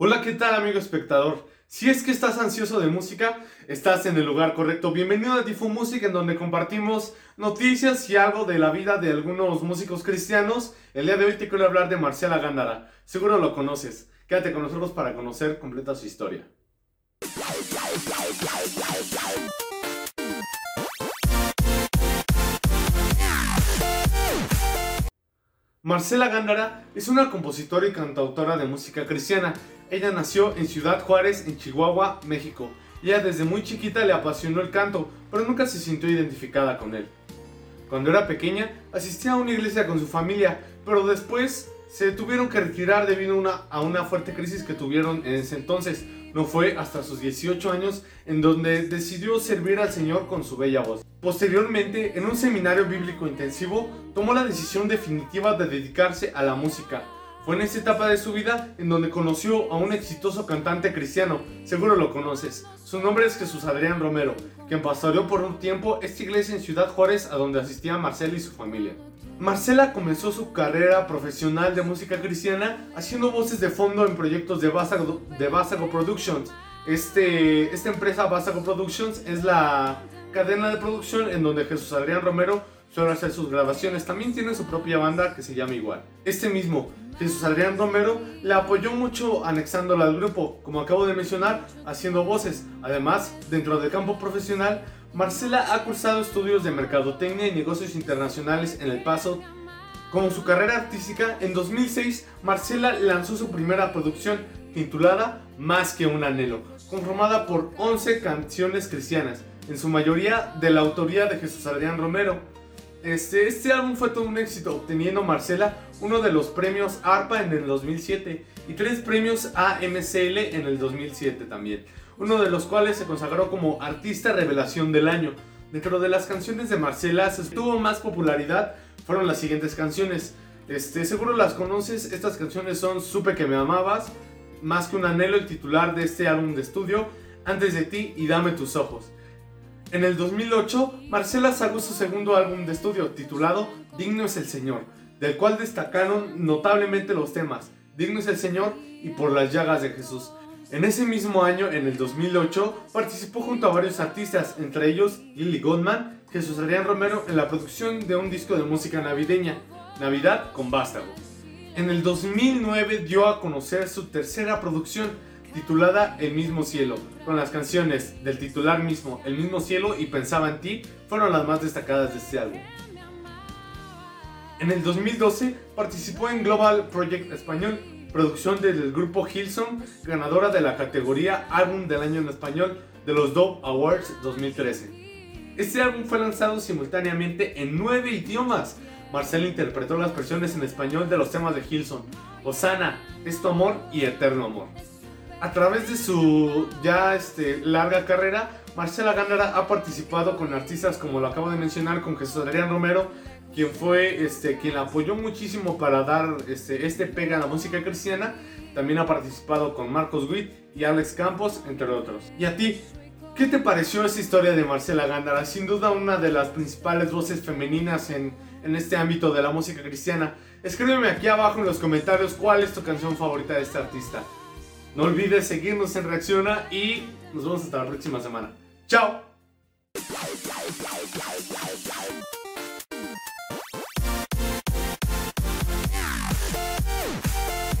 Hola, ¿qué tal amigo espectador? Si es que estás ansioso de música, estás en el lugar correcto. Bienvenido a Tifo Music, en donde compartimos noticias y algo de la vida de algunos músicos cristianos. El día de hoy te quiero hablar de Marcela Gándara. Seguro lo conoces. Quédate con nosotros para conocer completa su historia. Marcela Gándara es una compositora y cantautora de música cristiana. Ella nació en Ciudad Juárez, en Chihuahua, México. Ella desde muy chiquita le apasionó el canto, pero nunca se sintió identificada con él. Cuando era pequeña, asistía a una iglesia con su familia, pero después se tuvieron que retirar debido a una, fuerte crisis que tuvieron en ese entonces. No fue hasta sus 18 años en donde decidió servir al Señor con su bella voz. Posteriormente, en un seminario bíblico intensivo, tomó la decisión definitiva de dedicarse a la música. Fue en esta etapa de su vida en donde conoció a un exitoso cantante cristiano, seguro lo conoces. Su nombre es Jesús Adrián Romero, quien pastoreó por un tiempo esta iglesia en Ciudad Juárez a donde asistía Marcela y su familia. Marcela comenzó su carrera profesional de música cristiana haciendo voces de fondo en proyectos de Vásago, de Productions. Este, esta empresa Vásago Productions es la cadena de producción en donde Jesús Adrián Romero suele hacer sus grabaciones. También tiene su propia banda que se llama igual. Este mismo, Jesús Adrián Romero, le apoyó mucho anexándola al grupo, como acabo de mencionar, haciendo voces. Además, dentro del campo profesional, Marcela ha cursado estudios de mercadotecnia y negocios internacionales en El Paso. Como su carrera artística, en 2006 Marcela lanzó su primera producción titulada Más que un anhelo, conformada por 11 canciones cristianas, en su mayoría de la autoría de Jesús Adrián Romero. Este, este álbum fue todo un éxito, obteniendo Marcela uno de los premios ARPA en el 2007 y tres premios AMCL en el 2007 también uno de los cuales se consagró como Artista Revelación del Año. Dentro de las canciones de Marcela, se tuvo más popularidad fueron las siguientes canciones. Este, seguro las conoces, estas canciones son Supe que me amabas, Más que un anhelo, el titular de este álbum de estudio, Antes de ti y Dame tus ojos. En el 2008, Marcela sacó su segundo álbum de estudio titulado Digno es el Señor, del cual destacaron notablemente los temas Digno es el Señor y Por las llagas de Jesús. En ese mismo año, en el 2008, participó junto a varios artistas, entre ellos Lily Goldman, Jesús Adrián Romero, en la producción de un disco de música navideña, Navidad con Vástago. En el 2009 dio a conocer su tercera producción, titulada El mismo cielo, con las canciones del titular mismo, El mismo cielo y Pensaba en ti, fueron las más destacadas de este álbum. En el 2012 participó en Global Project Español, producción del grupo Hillsong, ganadora de la categoría Álbum del Año en Español de los Dove Awards 2013. Este álbum fue lanzado simultáneamente en nueve idiomas. Marcela interpretó las versiones en español de los temas de Hillsong, Osana, Es tu amor y Eterno amor. A través de su ya este, larga carrera, Marcela Gándara ha participado con artistas como lo acabo de mencionar, con Jesús Adrián Romero, quien fue este, quien la apoyó muchísimo para dar este, este pega a la música cristiana. También ha participado con Marcos Witt y Alex Campos, entre otros. ¿Y a ti? ¿Qué te pareció esta historia de Marcela Gándara? Sin duda una de las principales voces femeninas en, en este ámbito de la música cristiana. Escríbeme aquí abajo en los comentarios cuál es tu canción favorita de este artista. No olvides seguirnos en Reacciona y nos vemos hasta la próxima semana. ¡Chao!